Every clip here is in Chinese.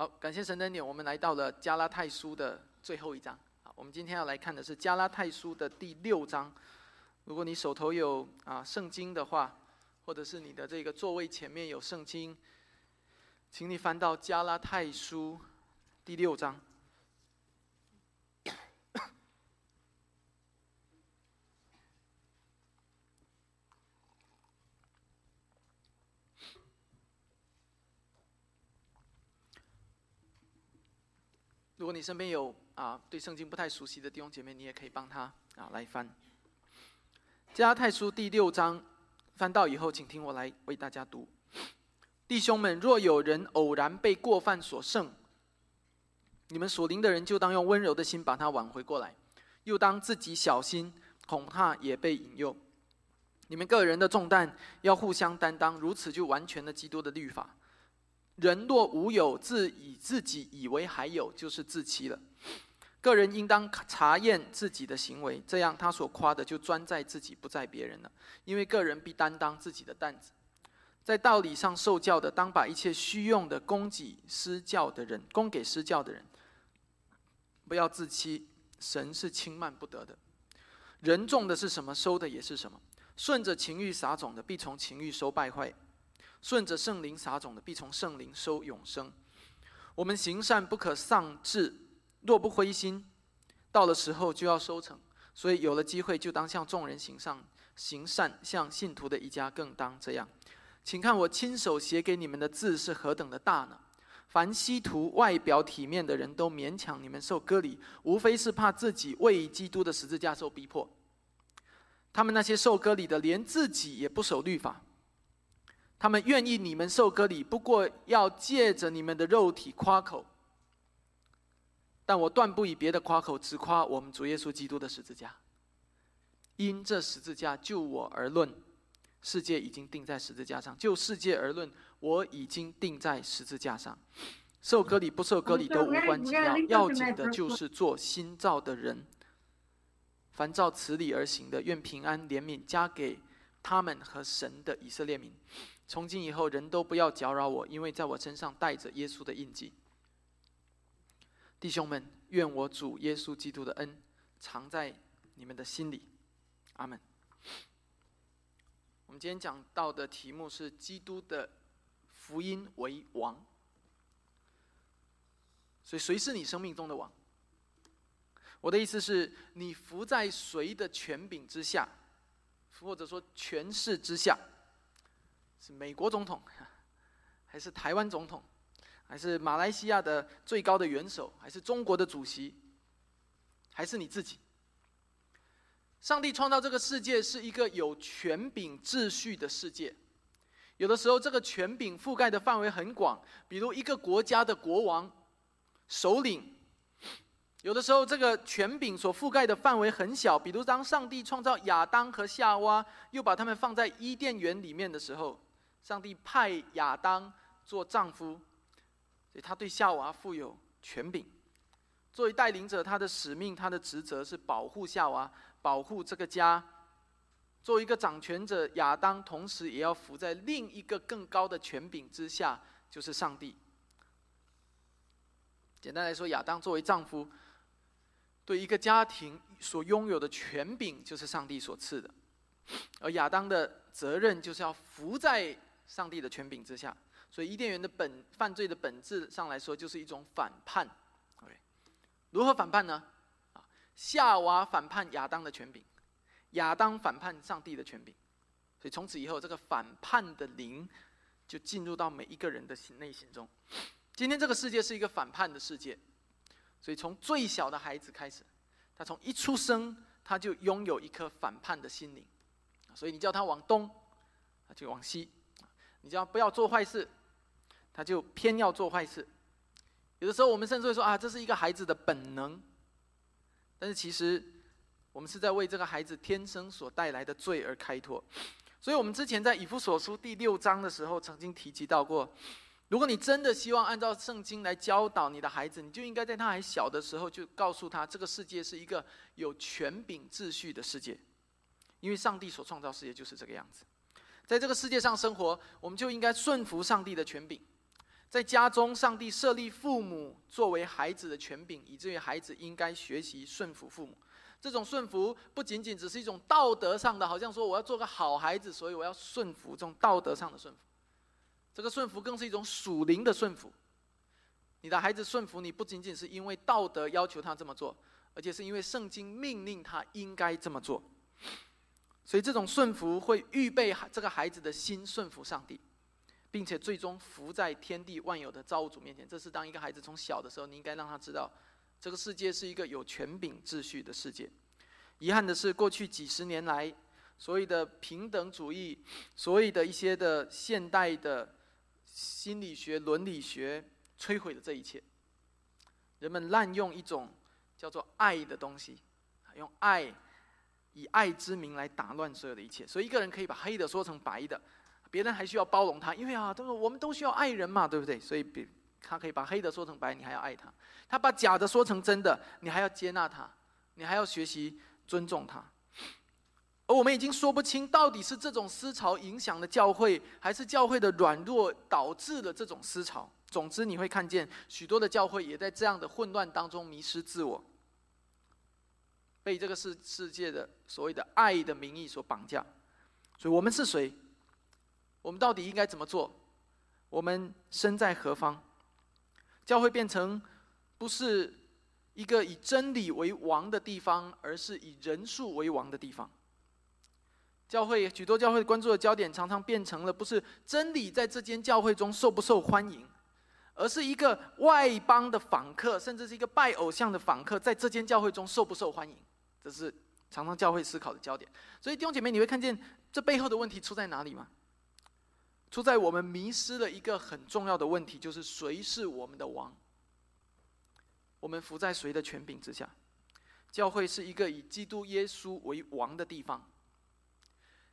好，感谢神的点，我们来到了加拉泰书的最后一章。好，我们今天要来看的是加拉泰书的第六章。如果你手头有啊圣经的话，或者是你的这个座位前面有圣经，请你翻到加拉泰书第六章。如果你身边有啊对圣经不太熟悉的弟兄姐妹，你也可以帮他啊来翻。加拉太书第六章，翻到以后，请听我来为大家读。弟兄们，若有人偶然被过犯所胜，你们属灵的人就当用温柔的心把他挽回过来，又当自己小心，恐怕也被引诱。你们个人的重担要互相担当，如此就完全了基督的律法。人若无有，自以自己以为还有，就是自欺了。个人应当查验自己的行为，这样他所夸的就专在自己，不在别人了。因为个人必担当自己的担子。在道理上受教的，当把一切虚用的供给施教的人，供给施教的人。不要自欺，神是轻慢不得的。人种的是什么，收的也是什么。顺着情欲撒种的，必从情欲收败坏。顺着圣灵撒种的，必从圣灵收永生。我们行善不可丧志，若不灰心，到了时候就要收成。所以有了机会，就当向众人行善行善，向信徒的一家更当这样。请看我亲手写给你们的字是何等的大呢？凡希图外表体面的人都勉强你们受割礼，无非是怕自己为基督的十字架受逼迫。他们那些受割礼的，连自己也不守律法。他们愿意你们受割礼，不过要借着你们的肉体夸口。但我断不以别的夸口，只夸我们主耶稣基督的十字架。因这十字架就我而论，世界已经定在十字架上；就世界而论，我已经定在十字架上。受割礼不受割礼都无关紧要，要紧的就是做新造的人。凡照此理而行的，愿平安怜悯加给他们和神的以色列民。从今以后，人都不要搅扰我，因为在我身上带着耶稣的印记。弟兄们，愿我主耶稣基督的恩藏在你们的心里。阿门。我们今天讲到的题目是基督的福音为王。所以，谁是你生命中的王？我的意思是你服在谁的权柄之下，或者说权势之下？是美国总统，还是台湾总统，还是马来西亚的最高的元首，还是中国的主席，还是你自己？上帝创造这个世界是一个有权柄秩序的世界，有的时候这个权柄覆盖的范围很广，比如一个国家的国王、首领；有的时候这个权柄所覆盖的范围很小，比如当上帝创造亚当和夏娃，又把他们放在伊甸园里面的时候。上帝派亚当做丈夫，所以他对夏娃负有权柄。作为带领者，他的使命、他的职责是保护夏娃，保护这个家。作为一个掌权者，亚当同时也要服在另一个更高的权柄之下，就是上帝。简单来说，亚当作为丈夫，对一个家庭所拥有的权柄，就是上帝所赐的。而亚当的责任，就是要服在。上帝的权柄之下，所以伊甸园的本犯罪的本质上来说，就是一种反叛。OK，如何反叛呢？啊，夏娃反叛亚当的权柄，亚当反叛上帝的权柄，所以从此以后，这个反叛的灵就进入到每一个人的心内心中。今天这个世界是一个反叛的世界，所以从最小的孩子开始，他从一出生他就拥有一颗反叛的心灵，所以你叫他往东，他就往西。你叫不要做坏事，他就偏要做坏事。有的时候，我们甚至会说啊，这是一个孩子的本能。但是其实，我们是在为这个孩子天生所带来的罪而开脱。所以我们之前在以弗所书第六章的时候，曾经提及到过：如果你真的希望按照圣经来教导你的孩子，你就应该在他还小的时候就告诉他，这个世界是一个有权柄秩序的世界，因为上帝所创造世界就是这个样子。在这个世界上生活，我们就应该顺服上帝的权柄。在家中，上帝设立父母作为孩子的权柄，以至于孩子应该学习顺服父母。这种顺服不仅仅只是一种道德上的，好像说我要做个好孩子，所以我要顺服，这种道德上的顺服。这个顺服更是一种属灵的顺服。你的孩子顺服你不仅仅是因为道德要求他这么做，而且是因为圣经命令他应该这么做。所以这种顺服会预备这个孩子的心顺服上帝。并且最终服在天地万有的造物主面前，这是当一个孩子从小的时候，你应该让他知道，这个世界是一个有权柄秩序的世界。遗憾的是，过去几十年来，所谓的平等主义，所谓的一些的现代的心理学、伦理学，摧毁了这一切。人们滥用一种叫做爱的东西，用爱以爱之名来打乱所有的一切。所以，一个人可以把黑的说成白的。别人还需要包容他，因为啊，他说我们都需要爱人嘛，对不对？所以，比他可以把黑的说成白，你还要爱他；他把假的说成真的，你还要接纳他，你还要学习尊重他。而我们已经说不清，到底是这种思潮影响了教会，还是教会的软弱导致了这种思潮。总之，你会看见许多的教会也在这样的混乱当中迷失自我，被这个世世界的所谓的爱的名义所绑架。所以我们是谁？我们到底应该怎么做？我们身在何方？教会变成不是一个以真理为王的地方，而是以人数为王的地方。教会许多教会关注的焦点，常常变成了不是真理在这间教会中受不受欢迎，而是一个外邦的访客，甚至是一个拜偶像的访客，在这间教会中受不受欢迎？这是常常教会思考的焦点。所以弟兄姐妹，你会看见这背后的问题出在哪里吗？出在我们迷失了一个很重要的问题，就是谁是我们的王？我们服在谁的权柄之下？教会是一个以基督耶稣为王的地方，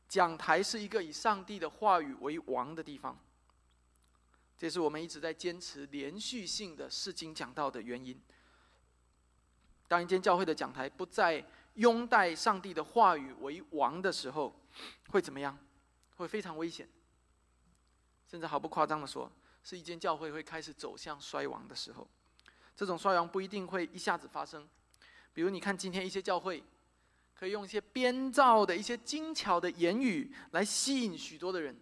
讲台是一个以上帝的话语为王的地方。这是我们一直在坚持连续性的释经讲道的原因。当一间教会的讲台不再拥戴上帝的话语为王的时候，会怎么样？会非常危险。甚至毫不夸张的说，是一间教会会开始走向衰亡的时候。这种衰亡不一定会一下子发生，比如你看今天一些教会，可以用一些编造的一些精巧的言语来吸引许多的人。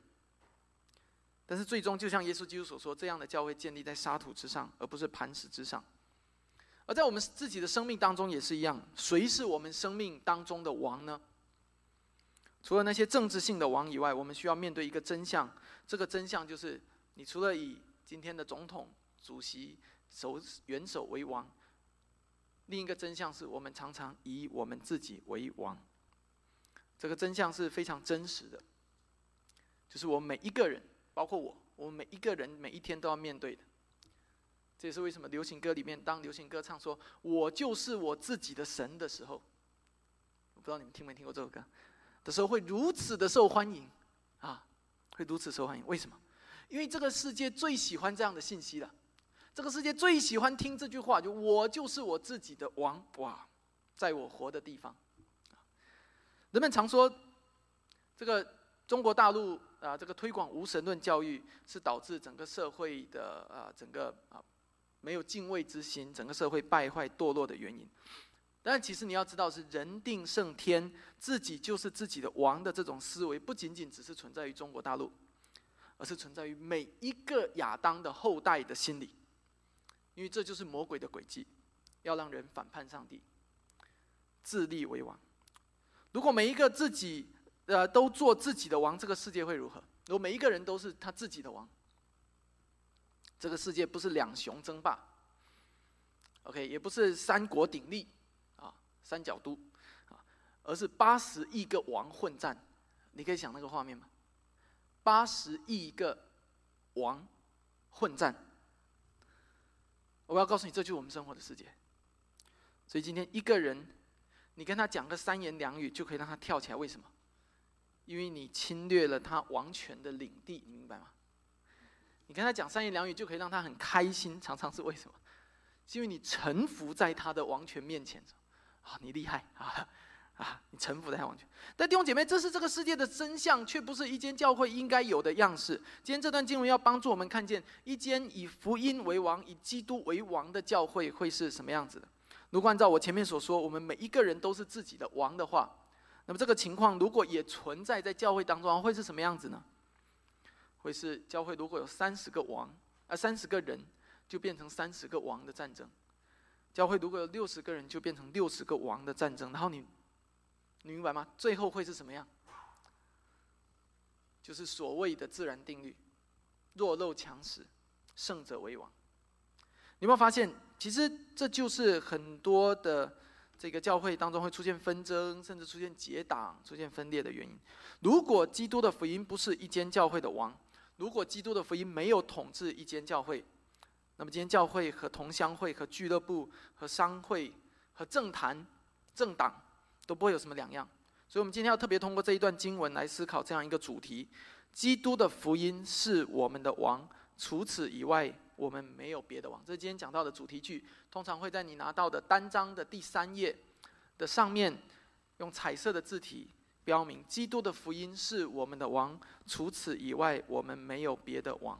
但是最终，就像耶稣基督所说，这样的教会建立在沙土之上，而不是磐石之上。而在我们自己的生命当中也是一样，谁是我们生命当中的王呢？除了那些政治性的王以外，我们需要面对一个真相。这个真相就是，你除了以今天的总统、主席、首元首为王，另一个真相是我们常常以我们自己为王。这个真相是非常真实的，就是我们每一个人，包括我，我们每一个人每一天都要面对的。这也是为什么流行歌里面，当流行歌唱说“我就是我自己的神”的时候，我不知道你们听没听过这首歌，的时候会如此的受欢迎啊。会如此受欢迎？为什么？因为这个世界最喜欢这样的信息了。这个世界最喜欢听这句话，就我就是我自己的王。哇，在我活的地方，人们常说，这个中国大陆啊，这个推广无神论教育是导致整个社会的啊，整个啊没有敬畏之心，整个社会败坏堕落的原因。但其实你要知道，是人定胜天，自己就是自己的王的这种思维，不仅仅只是存在于中国大陆，而是存在于每一个亚当的后代的心里。因为这就是魔鬼的诡计，要让人反叛上帝，自立为王。如果每一个自己呃都做自己的王，这个世界会如何？如果每一个人都是他自己的王，这个世界不是两雄争霸，OK，也不是三国鼎立啊。三角都，啊，而是八十亿个王混战，你可以想那个画面吗？八十亿个王混战，我要告诉你，这就是我们生活的世界。所以今天一个人，你跟他讲个三言两语，就可以让他跳起来。为什么？因为你侵略了他王权的领地，你明白吗？你跟他讲三言两语，就可以让他很开心。常常是为什么？是因为你臣服在他的王权面前。啊，你厉害啊！啊，你臣服在他王权。但弟兄姐妹，这是这个世界的真相，却不是一间教会应该有的样式。今天这段经文要帮助我们看见，一间以福音为王、以基督为王的教会会是什么样子的。如果按照我前面所说，我们每一个人都是自己的王的话，那么这个情况如果也存在在教会当中，会是什么样子呢？会是教会如果有三十个王，啊，三十个人，就变成三十个王的战争；教会如果有六十个人，就变成六十个王的战争。然后你。你明白吗？最后会是什么样？就是所谓的自然定律：弱肉强食，胜者为王。你有没有发现，其实这就是很多的这个教会当中会出现纷争，甚至出现结党、出现分裂的原因。如果基督的福音不是一间教会的王，如果基督的福音没有统治一间教会，那么今天教会和同乡会、和俱乐部、和商会、和政坛、政党。都不会有什么两样，所以，我们今天要特别通过这一段经文来思考这样一个主题：基督的福音是我们的王，除此以外，我们没有别的王。这是今天讲到的主题句，通常会在你拿到的单章的第三页的上面，用彩色的字体标明：基督的福音是我们的王，除此以外，我们没有别的王。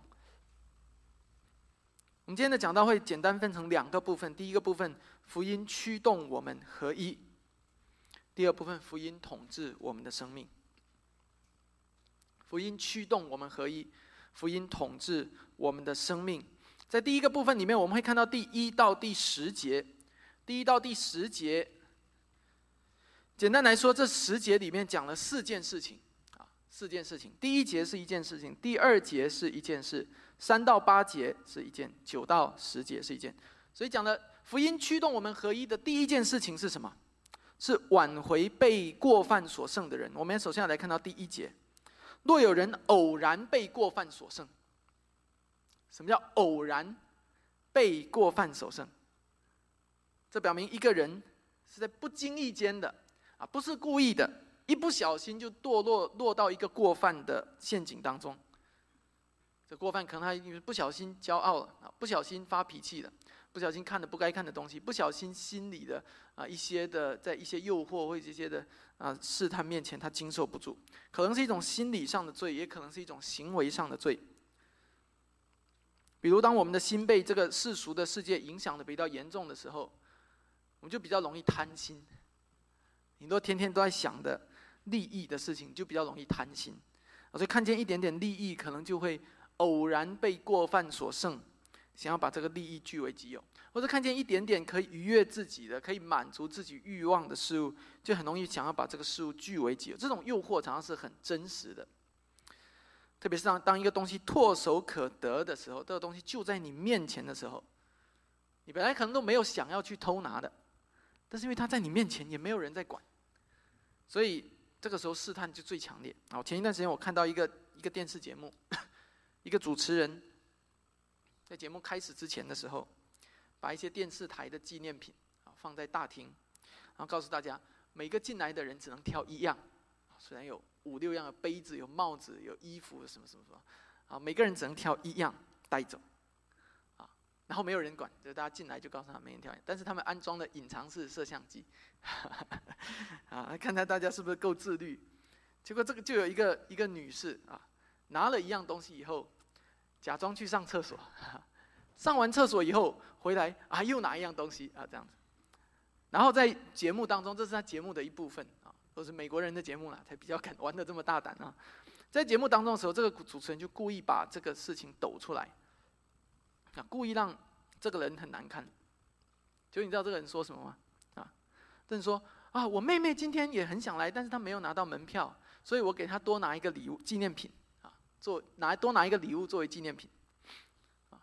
我们今天的讲道会简单分成两个部分，第一个部分，福音驱动我们合一。第二部分，福音统治我们的生命，福音驱动我们合一，福音统治我们的生命。在第一个部分里面，我们会看到第一到第十节，第一到第十节，简单来说，这十节里面讲了四件事情啊，四件事情。第一节是一件事情，第二节是一件事，三到八节是一件，九到十节是一件。所以讲的福音驱动我们合一的第一件事情是什么？是挽回被过犯所剩的人。我们首先要来看到第一节：若有人偶然被过犯所剩，什么叫偶然被过犯所剩？这表明一个人是在不经意间的啊，不是故意的，一不小心就堕落落到一个过犯的陷阱当中。这过犯可能他因为不小心骄傲了，不小心发脾气了。不小心看了不该看的东西，不小心心里的啊一些的，在一些诱惑或这些的啊试探面前，他经受不住，可能是一种心理上的罪，也可能是一种行为上的罪。比如，当我们的心被这个世俗的世界影响的比较严重的时候，我们就比较容易贪心。你都天天都在想的利益的事情，就比较容易贪心，所以看见一点点利益，可能就会偶然被过犯所胜。想要把这个利益据为己有，或者看见一点点可以愉悦自己的、可以满足自己欲望的事物，就很容易想要把这个事物据为己有。这种诱惑常常是很真实的，特别是当当一个东西唾手可得的时候，这个东西就在你面前的时候，你本来可能都没有想要去偷拿的，但是因为他在你面前，也没有人在管，所以这个时候试探就最强烈。啊，前一段时间我看到一个一个电视节目，一个主持人。在节目开始之前的时候，把一些电视台的纪念品啊放在大厅，然后告诉大家，每个进来的人只能挑一样，虽然有五六样的杯子、有帽子、有衣服什么什么什么，啊，每个人只能挑一样带走，然后没有人管，就大家进来就告诉他没人挑，但是他们安装了隐藏式摄像机，啊，看看大家是不是够自律，结果这个就有一个一个女士啊，拿了一样东西以后。假装去上厕所，上完厕所以后回来啊，又拿一样东西啊，这样子。然后在节目当中，这是他节目的一部分啊，都是美国人的节目啦，才比较敢玩的这么大胆啊。在节目当中的时候，这个主持人就故意把这个事情抖出来，故意让这个人很难看。就你知道这个人说什么吗？啊，这人说啊，我妹妹今天也很想来，但是她没有拿到门票，所以我给她多拿一个礼物纪念品啊。做拿多拿一个礼物作为纪念品，啊，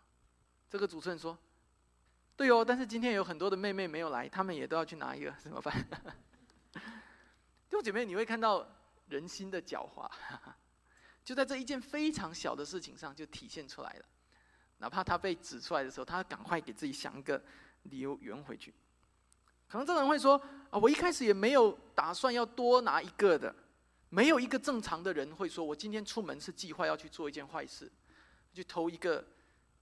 这个主持人说，对哦，但是今天有很多的妹妹没有来，她们也都要去拿一个，怎么办？弟兄姐妹，你会看到人心的狡猾，就在这一件非常小的事情上就体现出来了。哪怕他被指出来的时候，他赶快给自己想一个理由圆回去。可能这个人会说，啊，我一开始也没有打算要多拿一个的。没有一个正常的人会说：“我今天出门是计划要去做一件坏事，去偷一个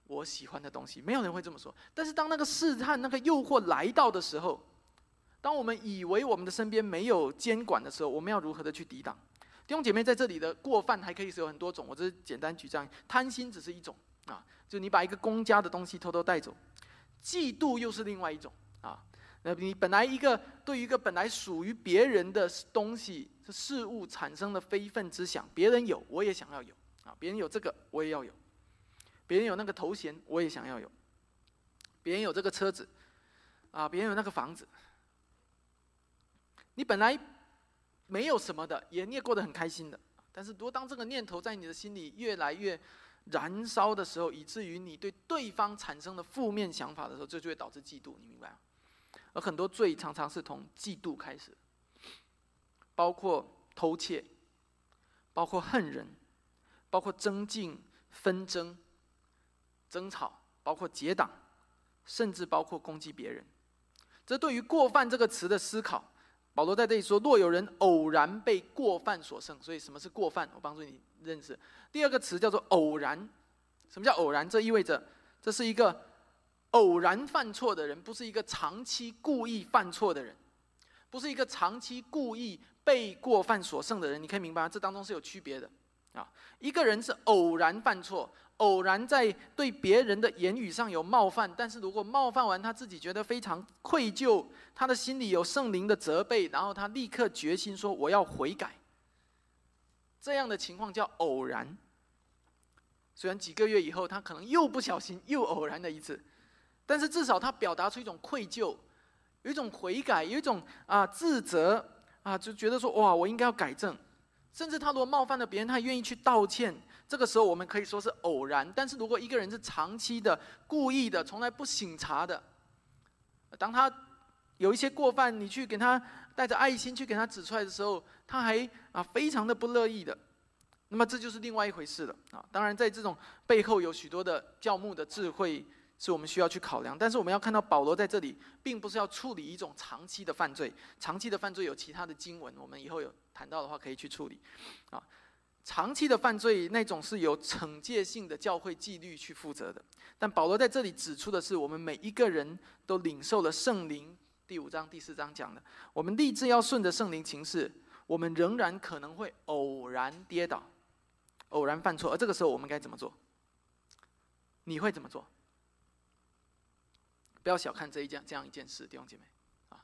我喜欢的东西。”没有人会这么说。但是当那个试探、那个诱惑来到的时候，当我们以为我们的身边没有监管的时候，我们要如何的去抵挡？弟兄姐妹，在这里的过犯还可以是有很多种，我只是简单举这样，贪心只是一种啊，就你把一个公家的东西偷偷带走，嫉妒又是另外一种啊。那你本来一个对于一个本来属于别人的东西、事物产生的非分之想，别人有我也想要有啊，别人有这个我也要有，别人有那个头衔我也想要有，别人有这个车子啊，别人有那个房子，你本来没有什么的，也你也过得很开心的，但是如果当这个念头在你的心里越来越燃烧的时候，以至于你对对方产生的负面想法的时候，这就会导致嫉妒，你明白吗？而很多罪常常是从嫉妒开始，包括偷窃，包括恨人，包括增进纷争、争吵，包括结党，甚至包括攻击别人。这对于“过犯”这个词的思考，保罗在这里说：“若有人偶然被过犯所胜，所以什么是过犯？我帮助你认识。第二个词叫做偶然。什么叫偶然？这意味着这是一个。”偶然犯错的人，不是一个长期故意犯错的人，不是一个长期故意被过犯所胜的人。你可以明白，这当中是有区别的啊。一个人是偶然犯错，偶然在对别人的言语上有冒犯，但是如果冒犯完他自己觉得非常愧疚，他的心里有圣灵的责备，然后他立刻决心说我要悔改。这样的情况叫偶然。虽然几个月以后，他可能又不小心又偶然的一次。但是至少他表达出一种愧疚，有一种悔改，有一种啊自责啊，就觉得说哇，我应该要改正。甚至他如果冒犯了别人，他愿意去道歉。这个时候我们可以说是偶然。但是如果一个人是长期的、故意的、从来不醒茶的，当他有一些过犯，你去给他带着爱心去给他指出来的时候，他还啊非常的不乐意的，那么这就是另外一回事了啊。当然，在这种背后有许多的教牧的智慧。是我们需要去考量，但是我们要看到保罗在这里，并不是要处理一种长期的犯罪。长期的犯罪有其他的经文，我们以后有谈到的话可以去处理。啊，长期的犯罪那种是由惩戒性的教会纪律去负责的。但保罗在这里指出的是，我们每一个人都领受了圣灵。第五章、第四章讲的，我们立志要顺着圣灵行事，我们仍然可能会偶然跌倒，偶然犯错。而这个时候我们该怎么做？你会怎么做？不要小看这一件这样一件事，弟兄姐妹，啊，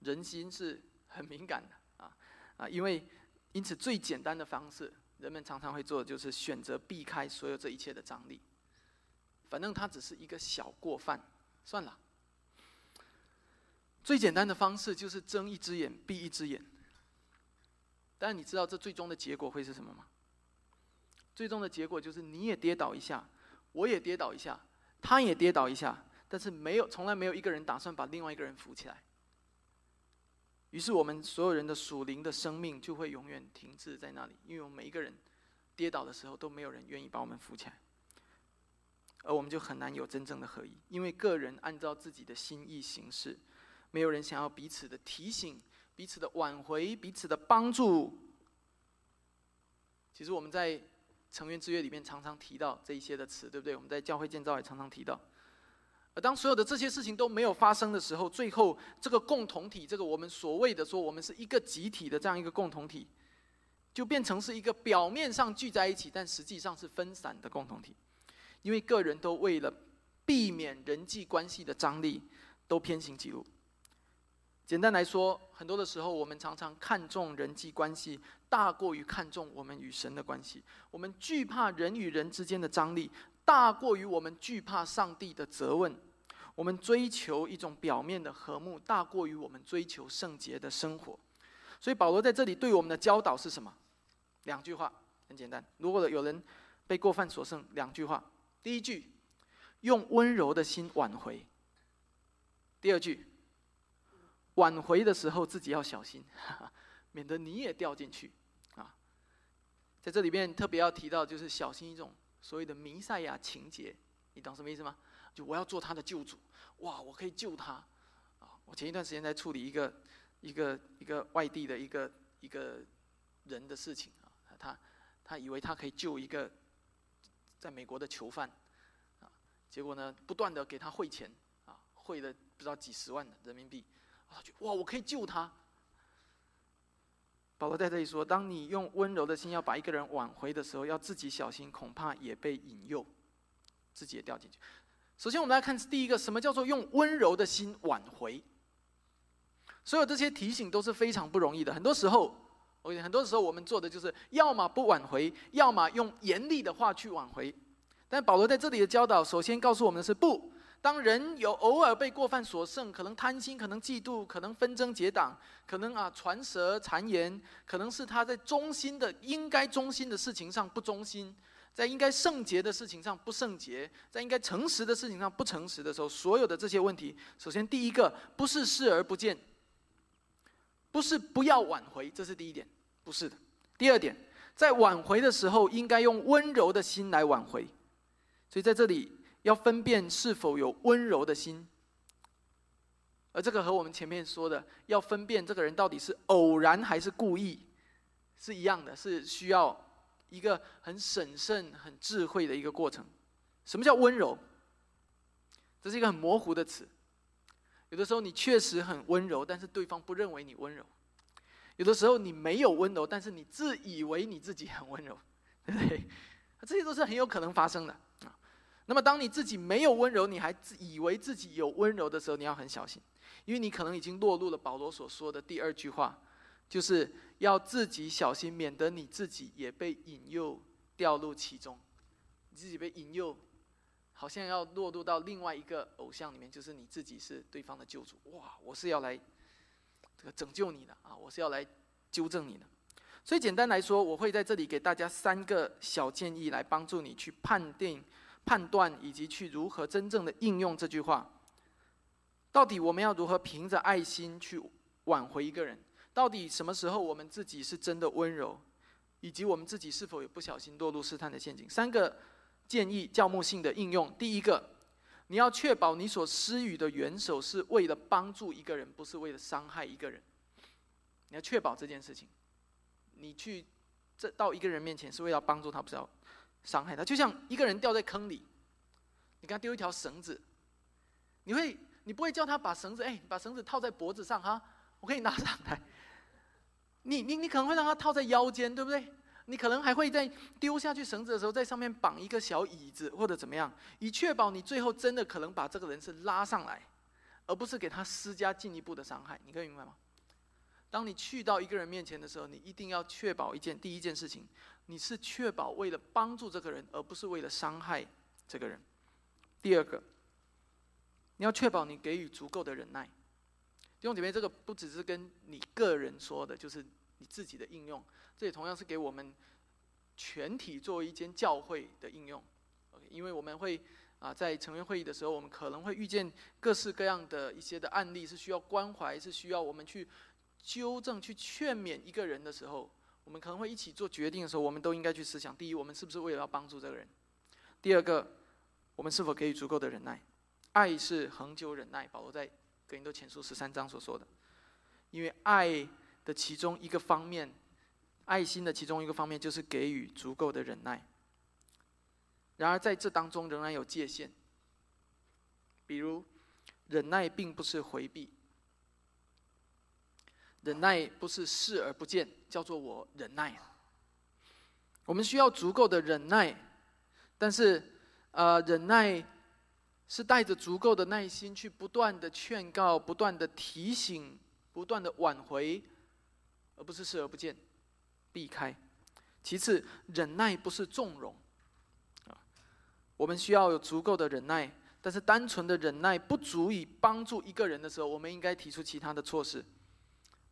人心是很敏感的，啊 啊，因为因此最简单的方式，人们常常会做的就是选择避开所有这一切的张力，反正它只是一个小过犯，算了。最简单的方式就是睁一只眼闭一只眼，但你知道这最终的结果会是什么吗？最终的结果就是你也跌倒一下，我也跌倒一下，他也跌倒一下。但是没有，从来没有一个人打算把另外一个人扶起来。于是我们所有人的属灵的生命就会永远停滞在那里，因为我们每一个人跌倒的时候都没有人愿意把我们扶起来，而我们就很难有真正的合一，因为个人按照自己的心意行事，没有人想要彼此的提醒、彼此的挽回、彼此的帮助。其实我们在成员之约里面常常提到这一些的词，对不对？我们在教会建造也常常提到。而当所有的这些事情都没有发生的时候，最后这个共同体，这个我们所谓的说我们是一个集体的这样一个共同体，就变成是一个表面上聚在一起，但实际上是分散的共同体，因为个人都为了避免人际关系的张力，都偏行己路。简单来说，很多的时候我们常常看重人际关系，大过于看重我们与神的关系。我们惧怕人与人之间的张力。大过于我们惧怕上帝的责问，我们追求一种表面的和睦，大过于我们追求圣洁的生活。所以保罗在这里对我们的教导是什么？两句话，很简单。如果有人被过犯所胜，两句话：第一句，用温柔的心挽回；第二句，挽回的时候自己要小心，免得你也掉进去。啊，在这里面特别要提到，就是小心一种。所谓的弥赛亚情节，你懂什么意思吗？就我要做他的救主，哇，我可以救他，啊！我前一段时间在处理一个一个一个外地的一个一个人的事情啊，他他以为他可以救一个在美国的囚犯，啊，结果呢，不断的给他汇钱，啊，汇了不知道几十万人民币，他觉得哇，我可以救他。保罗在这里说：当你用温柔的心要把一个人挽回的时候，要自己小心，恐怕也被引诱，自己也掉进去。首先，我们来看第一个，什么叫做用温柔的心挽回？所有这些提醒都是非常不容易的。很多时候，OK，很多时候我们做的就是，要么不挽回，要么用严厉的话去挽回。但保罗在这里的教导，首先告诉我们的是：不，当人有偶尔被过犯所胜，可能贪心，可能嫉妒，可能纷争结党，可能啊传舌谗言，可能是他在忠心的应该忠心的事情上不忠心。在应该圣洁的事情上不圣洁，在应该诚实的事情上不诚实的时候，所有的这些问题，首先第一个不是视而不见，不是不要挽回，这是第一点，不是的。第二点，在挽回的时候，应该用温柔的心来挽回。所以在这里要分辨是否有温柔的心，而这个和我们前面说的要分辨这个人到底是偶然还是故意是一样的，是需要。一个很审慎、很智慧的一个过程。什么叫温柔？这是一个很模糊的词。有的时候你确实很温柔，但是对方不认为你温柔；有的时候你没有温柔，但是你自以为你自己很温柔，对不对？这些都是很有可能发生的啊。那么，当你自己没有温柔，你还自以为自己有温柔的时候，你要很小心，因为你可能已经落入了保罗所说的第二句话。就是要自己小心，免得你自己也被引诱掉入其中。你自己被引诱，好像要落入到另外一个偶像里面，就是你自己是对方的救主。哇，我是要来这个拯救你的啊，我是要来纠正你的。所以简单来说，我会在这里给大家三个小建议，来帮助你去判定、判断以及去如何真正的应用这句话。到底我们要如何凭着爱心去挽回一个人？到底什么时候我们自己是真的温柔，以及我们自己是否有不小心落入试探的陷阱？三个建议教牧性的应用。第一个，你要确保你所施予的援手是为了帮助一个人，不是为了伤害一个人。你要确保这件事情，你去这到一个人面前是为了帮助他，不是要伤害他。就像一个人掉在坑里，你给他丢一条绳子，你会你不会叫他把绳子哎，把绳子套在脖子上哈，我可以拿上来。你你你可能会让他套在腰间，对不对？你可能还会在丢下去绳子的时候，在上面绑一个小椅子或者怎么样，以确保你最后真的可能把这个人是拉上来，而不是给他施加进一步的伤害。你可以明白吗？当你去到一个人面前的时候，你一定要确保一件第一件事情，你是确保为了帮助这个人，而不是为了伤害这个人。第二个，你要确保你给予足够的忍耐。弟兄姐妹，这个不只是跟你个人说的，就是你自己的应用。这也同样是给我们全体作为一间教会的应用。因为我们会啊，在成员会议的时候，我们可能会遇见各式各样的一些的案例，是需要关怀，是需要我们去纠正、去劝勉一个人的时候，我们可能会一起做决定的时候，我们都应该去思想：第一，我们是不是为了要帮助这个人；第二个，我们是否给予足够的忍耐？爱是恒久忍耐，保罗在。格林多前书十三章所说的，因为爱的其中一个方面，爱心的其中一个方面就是给予足够的忍耐。然而在这当中仍然有界限，比如忍耐并不是回避，忍耐不是视而不见，叫做我忍耐。我们需要足够的忍耐，但是呃，忍耐。是带着足够的耐心去不断的劝告、不断的提醒、不断的挽回，而不是视而不见、避开。其次，忍耐不是纵容，啊，我们需要有足够的忍耐，但是单纯的忍耐不足以帮助一个人的时候，我们应该提出其他的措施。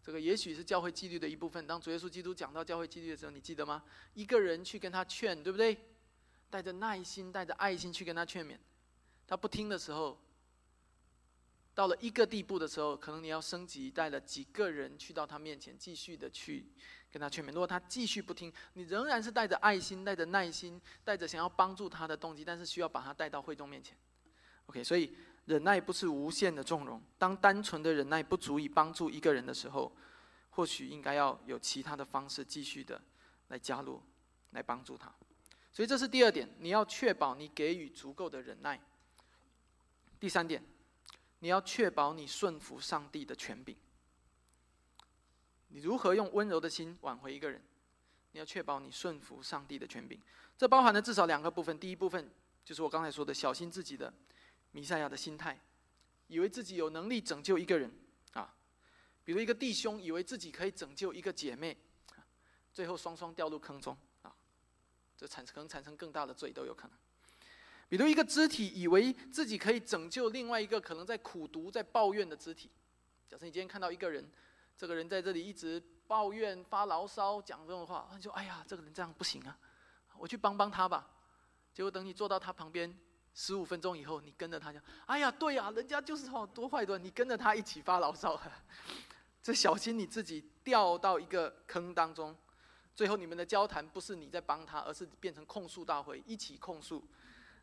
这个也许是教会纪律的一部分。当主耶稣基督讲到教会纪律的时候，你记得吗？一个人去跟他劝，对不对？带着耐心、带着爱心去跟他劝勉。他不听的时候，到了一个地步的时候，可能你要升级，带了几个人去到他面前，继续的去跟他劝勉。如果他继续不听，你仍然是带着爱心、带着耐心、带着想要帮助他的动机，但是需要把他带到会众面前。OK，所以忍耐不是无限的纵容。当单纯的忍耐不足以帮助一个人的时候，或许应该要有其他的方式继续的来加入，来帮助他。所以这是第二点，你要确保你给予足够的忍耐。第三点，你要确保你顺服上帝的权柄。你如何用温柔的心挽回一个人？你要确保你顺服上帝的权柄。这包含了至少两个部分。第一部分就是我刚才说的，小心自己的弥赛亚的心态，以为自己有能力拯救一个人啊，比如一个弟兄以为自己可以拯救一个姐妹，最后双双掉入坑中啊，这产生可能产生更大的罪都有可能。比如一个肢体以为自己可以拯救另外一个可能在苦读、在抱怨的肢体。假设你今天看到一个人，这个人在这里一直抱怨、发牢骚、讲这种话，你就哎呀，这个人这样不行啊，我去帮帮他吧。结果等你坐到他旁边十五分钟以后，你跟着他讲，哎呀，对呀，人家就是好多坏的，你跟着他一起发牢骚，这小心你自己掉到一个坑当中。最后你们的交谈不是你在帮他，而是变成控诉大会，一起控诉。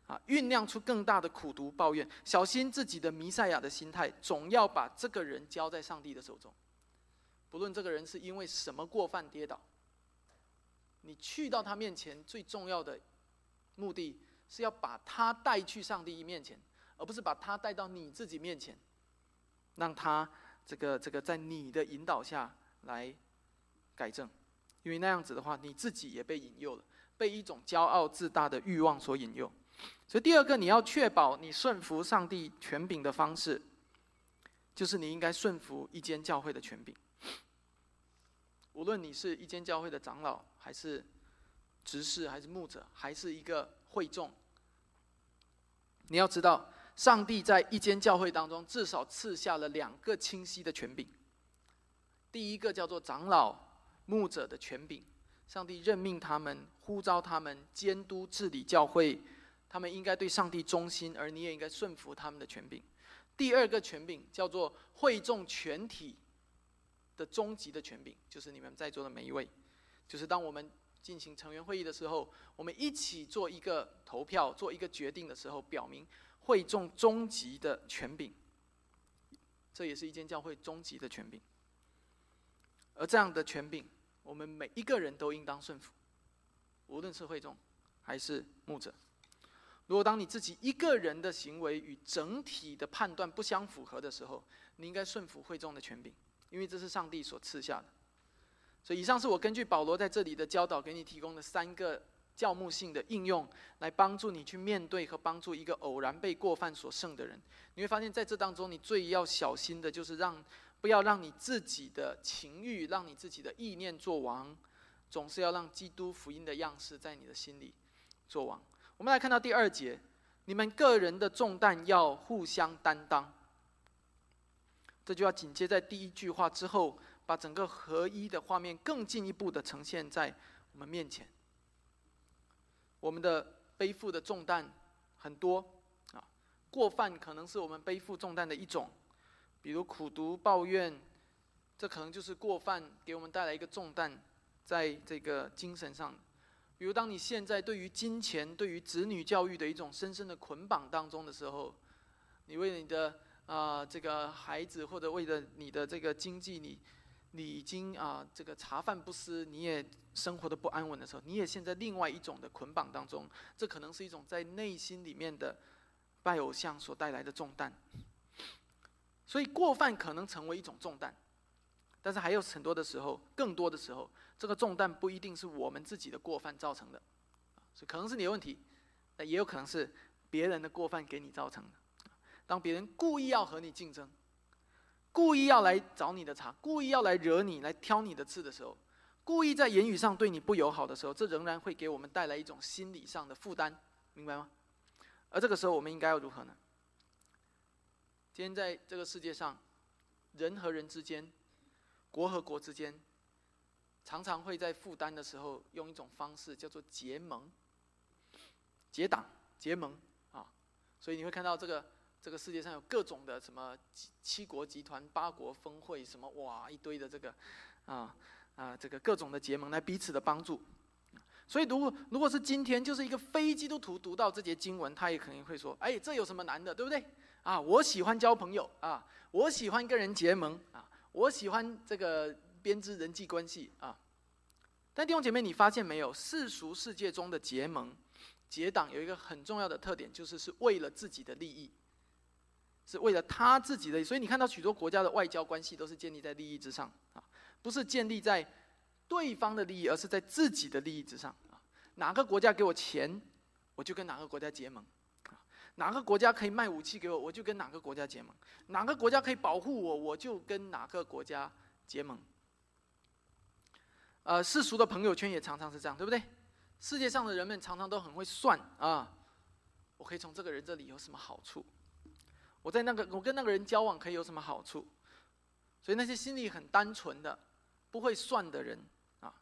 啊，酝酿出更大的苦毒抱怨，小心自己的弥赛亚的心态，总要把这个人交在上帝的手中。不论这个人是因为什么过犯跌倒，你去到他面前，最重要的目的是要把他带去上帝面前，而不是把他带到你自己面前，让他这个这个在你的引导下来改正，因为那样子的话，你自己也被引诱了，被一种骄傲自大的欲望所引诱。所以，第二个你要确保你顺服上帝权柄的方式，就是你应该顺服一间教会的权柄。无论你是一间教会的长老，还是执事，还是牧者，还是一个会众，你要知道，上帝在一间教会当中至少赐下了两个清晰的权柄。第一个叫做长老、牧者的权柄，上帝任命他们，呼召他们监督治理教会。他们应该对上帝忠心，而你也应该顺服他们的权柄。第二个权柄叫做会众全体的终极的权柄，就是你们在座的每一位，就是当我们进行成员会议的时候，我们一起做一个投票、做一个决定的时候，表明会众终极的权柄。这也是一间教会终极的权柄。而这样的权柄，我们每一个人都应当顺服，无论是会众还是牧者。如果当你自己一个人的行为与整体的判断不相符合的时候，你应该顺服会众的权柄，因为这是上帝所赐下的。所以，以上是我根据保罗在这里的教导给你提供的三个教牧性的应用，来帮助你去面对和帮助一个偶然被过犯所胜的人。你会发现在这当中，你最要小心的就是让不要让你自己的情欲、让你自己的意念做王，总是要让基督福音的样式在你的心里做王。我们来看到第二节，你们个人的重担要互相担当。这就要紧接在第一句话之后，把整个合一的画面更进一步的呈现在我们面前。我们的背负的重担很多啊，过犯可能是我们背负重担的一种，比如苦读抱怨，这可能就是过犯给我们带来一个重担，在这个精神上。比如，当你现在对于金钱、对于子女教育的一种深深的捆绑当中的时候，你为了你的啊这个孩子，或者为了你的这个经济，你你已经啊这个茶饭不思，你也生活的不安稳的时候，你也陷在另外一种的捆绑当中。这可能是一种在内心里面的拜偶像所带来的重担。所以，过犯可能成为一种重担，但是还有很多的时候，更多的时候。这个重担不一定是我们自己的过犯造成的，所以可能是你的问题，那也有可能是别人的过犯给你造成的。当别人故意要和你竞争，故意要来找你的茬，故意要来惹你、来挑你的刺的时候，故意在言语上对你不友好的时候，这仍然会给我们带来一种心理上的负担，明白吗？而这个时候，我们应该要如何呢？今天在这个世界上，人和人之间，国和国之间。常常会在负担的时候用一种方式叫做结盟、结党、结盟啊，所以你会看到这个这个世界上有各种的什么七国集团、八国峰会，什么哇一堆的这个啊啊这个各种的结盟来彼此的帮助。所以如果如果是今天就是一个非基督徒读到这节经文，他也肯定会说：哎，这有什么难的，对不对？啊，我喜欢交朋友啊，我喜欢跟人结盟啊，我喜欢这个。编织人际关系啊，但弟兄姐妹，你发现没有？世俗世界中的结盟、结党有一个很重要的特点，就是是为了自己的利益，是为了他自己的。所以你看到许多国家的外交关系都是建立在利益之上啊，不是建立在对方的利益，而是在自己的利益之上啊。哪个国家给我钱，我就跟哪个国家结盟；哪个国家可以卖武器给我，我就跟哪个国家结盟；哪个国家可以保护我，我就跟哪个国家结盟。呃，世俗的朋友圈也常常是这样，对不对？世界上的人们常常都很会算啊，我可以从这个人这里有什么好处？我在那个我跟那个人交往可以有什么好处？所以那些心里很单纯的、不会算的人啊，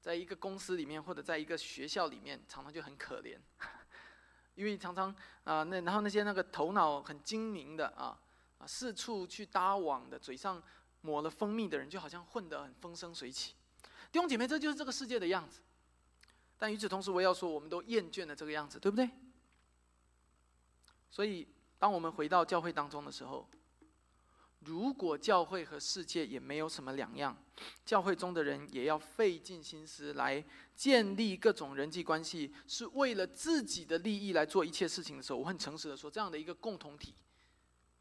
在一个公司里面或者在一个学校里面，常常就很可怜，因为常常啊，那然后那些那个头脑很精明的啊啊，四处去搭网的，嘴上抹了蜂蜜的人，就好像混得很风生水起。弟兄姐妹，这就是这个世界的样子。但与此同时，我要说，我们都厌倦了这个样子，对不对？所以，当我们回到教会当中的时候，如果教会和世界也没有什么两样，教会中的人也要费尽心思来建立各种人际关系，是为了自己的利益来做一切事情的时候，我很诚实的说，这样的一个共同体，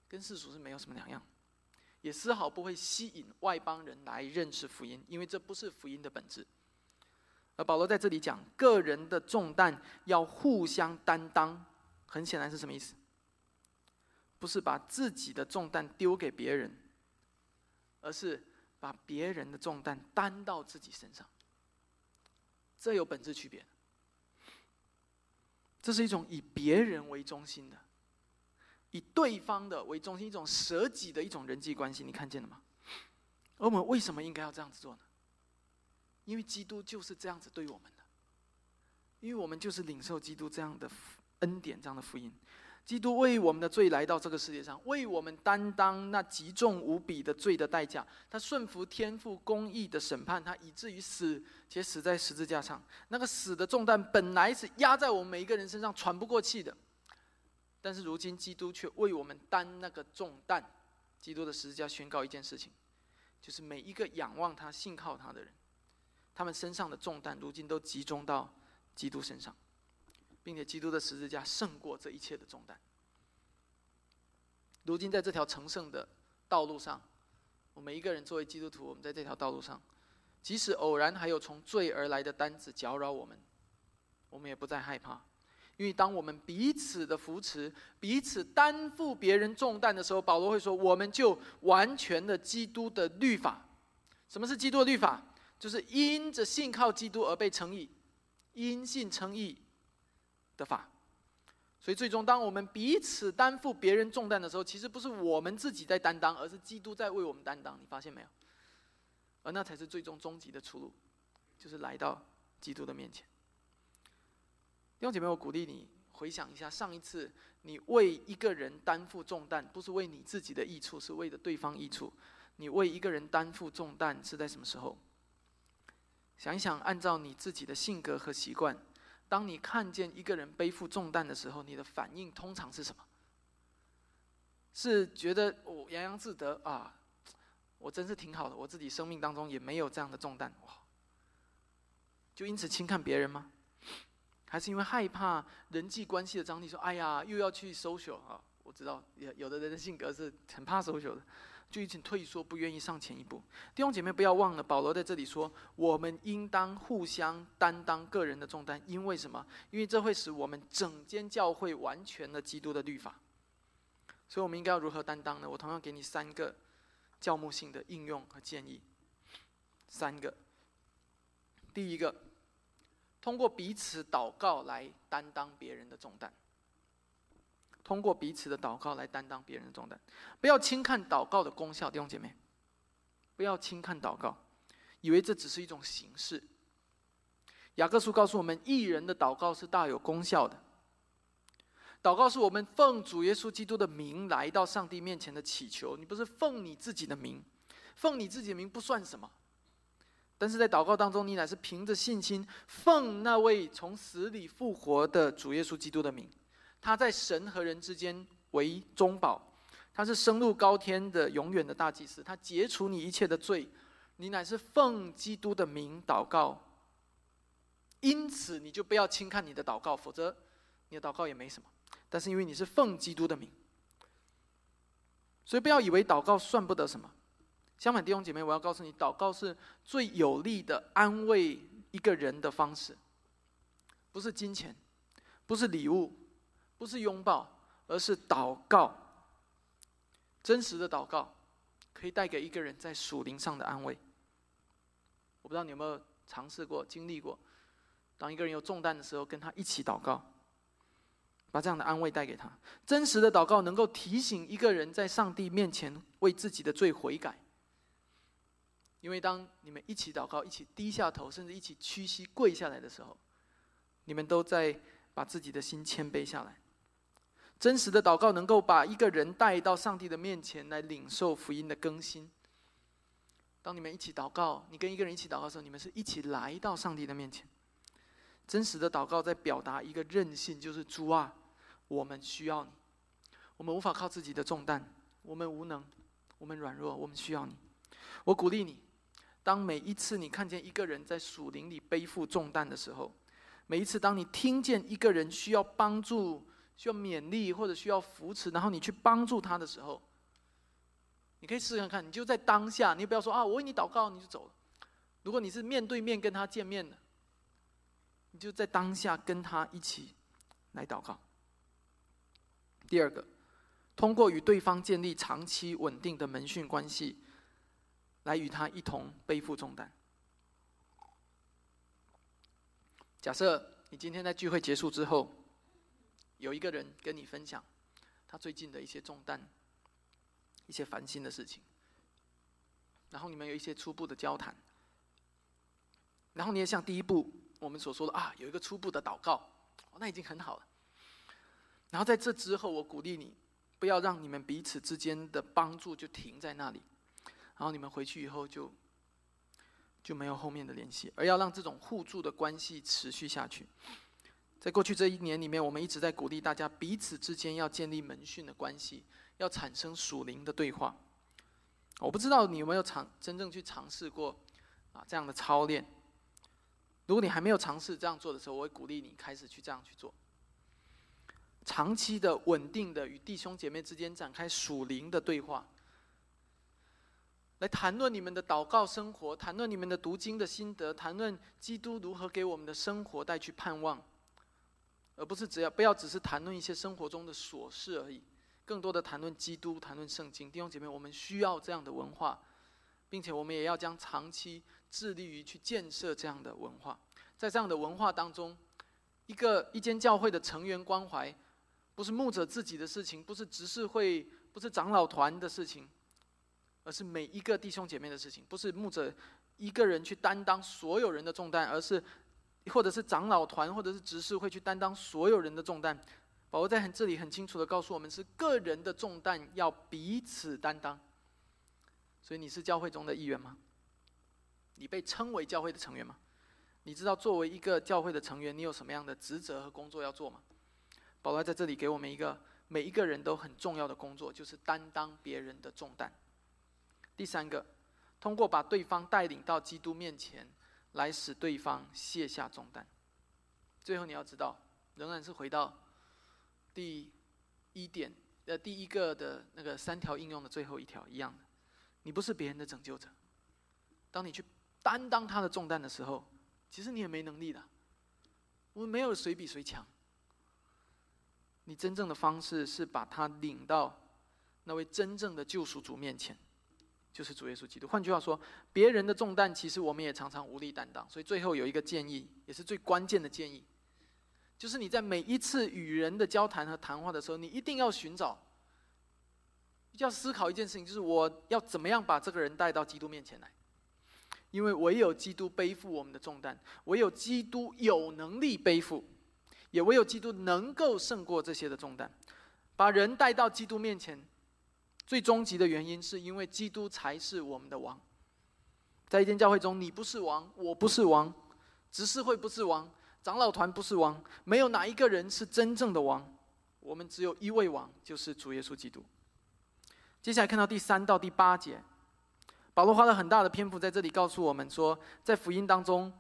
跟世俗是没有什么两样，也丝毫不会吸引外邦人来认识福音，因为这不是福音的本质。而保罗在这里讲，个人的重担要互相担当，很显然是什么意思？不是把自己的重担丢给别人，而是把别人的重担担到自己身上。这有本质区别。这是一种以别人为中心的，以对方的为中心，一种舍己的一种人际关系。你看见了吗？而我们为什么应该要这样子做呢？因为基督就是这样子对我们的，因为我们就是领受基督这样的恩典、这样的福音。基督为我们的罪来到这个世界上，为我们担当那极重无比的罪的代价。他顺服天父公义的审判，他以至于死，且死在十字架上。那个死的重担本来是压在我们每一个人身上，喘不过气的。但是如今，基督却为我们担那个重担。基督的十字架宣告一件事情，就是每一个仰望他、信靠他的人。他们身上的重担，如今都集中到基督身上，并且基督的十字架胜过这一切的重担。如今在这条成圣的道路上，我们一个人作为基督徒，我们在这条道路上，即使偶然还有从罪而来的担子搅扰我们，我们也不再害怕，因为当我们彼此的扶持、彼此担负别人重担的时候，保罗会说，我们就完全的基督的律法。什么是基督的律法？就是因着信靠基督而被称义，因信称义的法。所以最终，当我们彼此担负别人重担的时候，其实不是我们自己在担当，而是基督在为我们担当。你发现没有？而那才是最终终极的出路，就是来到基督的面前。弟兄姐妹，我鼓励你回想一下，上一次你为一个人担负重担，不是为你自己的益处，是为了对方益处。你为一个人担负重担是在什么时候？想一想，按照你自己的性格和习惯，当你看见一个人背负重担的时候，你的反应通常是什么？是觉得我洋洋自得啊，我真是挺好的，我自己生命当中也没有这样的重担，哇！就因此轻看别人吗？还是因为害怕人际关系的张力？说，哎呀，又要去 social 啊？我知道，有有的人的性格是很怕 social 的。就已经退缩，不愿意上前一步。弟兄姐妹，不要忘了，保罗在这里说：我们应当互相担当个人的重担，因为什么？因为这会使我们整间教会完全的基督的律法。所以，我们应该要如何担当呢？我同样给你三个教牧性的应用和建议。三个。第一个，通过彼此祷告来担当别人的重担。通过彼此的祷告来担当别人的重担，不要轻看祷告的功效，弟兄姐妹，不要轻看祷告，以为这只是一种形式。雅各书告诉我们，艺人的祷告是大有功效的。祷告是我们奉主耶稣基督的名来到上帝面前的祈求，你不是奉你自己的名，奉你自己的名不算什么，但是在祷告当中，你乃是凭着信心奉那位从死里复活的主耶稣基督的名。他在神和人之间为中保，他是升入高天的永远的大祭司，他解除你一切的罪，你乃是奉基督的名祷告，因此你就不要轻看你的祷告，否则你的祷告也没什么。但是因为你是奉基督的名，所以不要以为祷告算不得什么。相反，弟兄姐妹，我要告诉你，祷告是最有力的安慰一个人的方式，不是金钱，不是礼物，不是拥抱，而是祷告。真实的祷告可以带给一个人在属灵上的安慰。我不知道你有没有尝试过、经历过，当一个人有重担的时候，跟他一起祷告，把这样的安慰带给他。真实的祷告能够提醒一个人在上帝面前为自己的罪悔改。因为当你们一起祷告、一起低下头，甚至一起屈膝跪下来的时候，你们都在把自己的心谦卑下来。真实的祷告能够把一个人带到上帝的面前来领受福音的更新。当你们一起祷告，你跟一个人一起祷告的时候，你们是一起来到上帝的面前。真实的祷告在表达一个韧性，就是主啊，我们需要你，我们无法靠自己的重担，我们无能，我们软弱，我们需要你。我鼓励你。当每一次你看见一个人在树林里背负重担的时候，每一次当你听见一个人需要帮助、需要勉励或者需要扶持，然后你去帮助他的时候，你可以试试看，你就在当下，你不要说啊，我为你祷告，你就走了。如果你是面对面跟他见面的，你就在当下跟他一起来祷告。第二个，通过与对方建立长期稳定的门训关系。来与他一同背负重担。假设你今天在聚会结束之后，有一个人跟你分享他最近的一些重担、一些烦心的事情，然后你们有一些初步的交谈，然后你也像第一步我们所说的啊，有一个初步的祷告，那已经很好了。然后在这之后，我鼓励你不要让你们彼此之间的帮助就停在那里。然后你们回去以后就就没有后面的联系，而要让这种互助的关系持续下去。在过去这一年里面，我们一直在鼓励大家彼此之间要建立门训的关系，要产生属灵的对话。我不知道你有没有尝真正去尝试过啊这样的操练。如果你还没有尝试这样做的时候，我会鼓励你开始去这样去做。长期的、稳定的与弟兄姐妹之间展开属灵的对话。来谈论你们的祷告生活，谈论你们的读经的心得，谈论基督如何给我们的生活带去盼望，而不是只要不要只是谈论一些生活中的琐事而已，更多的谈论基督，谈论圣经。弟兄姐妹，我们需要这样的文化，并且我们也要将长期致力于去建设这样的文化。在这样的文化当中，一个一间教会的成员关怀，不是牧者自己的事情，不是执事会，不是长老团的事情。而是每一个弟兄姐妹的事情，不是牧者一个人去担当所有人的重担，而是或者是长老团或者是执事会去担当所有人的重担。保罗在很这里很清楚的告诉我们，是个人的重担要彼此担当。所以你是教会中的一员吗？你被称为教会的成员吗？你知道作为一个教会的成员，你有什么样的职责和工作要做吗？保罗在这里给我们一个每一个人都很重要的工作，就是担当别人的重担。第三个，通过把对方带领到基督面前，来使对方卸下重担。最后你要知道，仍然是回到第一点，呃，第一个的那个三条应用的最后一条一样的，你不是别人的拯救者。当你去担当他的重担的时候，其实你也没能力的。我们没有谁比谁强。你真正的方式是把他领到那位真正的救赎主面前。就是主耶稣基督。换句话说，别人的重担，其实我们也常常无力担当。所以最后有一个建议，也是最关键的建议，就是你在每一次与人的交谈和谈话的时候，你一定要寻找，要思考一件事情，就是我要怎么样把这个人带到基督面前来。因为唯有基督背负我们的重担，唯有基督有能力背负，也唯有基督能够胜过这些的重担，把人带到基督面前。最终极的原因，是因为基督才是我们的王。在一间教会中，你不是王，我不是王，执事会不是王，长老团不是王，没有哪一个人是真正的王。我们只有一位王，就是主耶稣基督。接下来看到第三到第八节，保罗花了很大的篇幅在这里告诉我们说，在福音当中，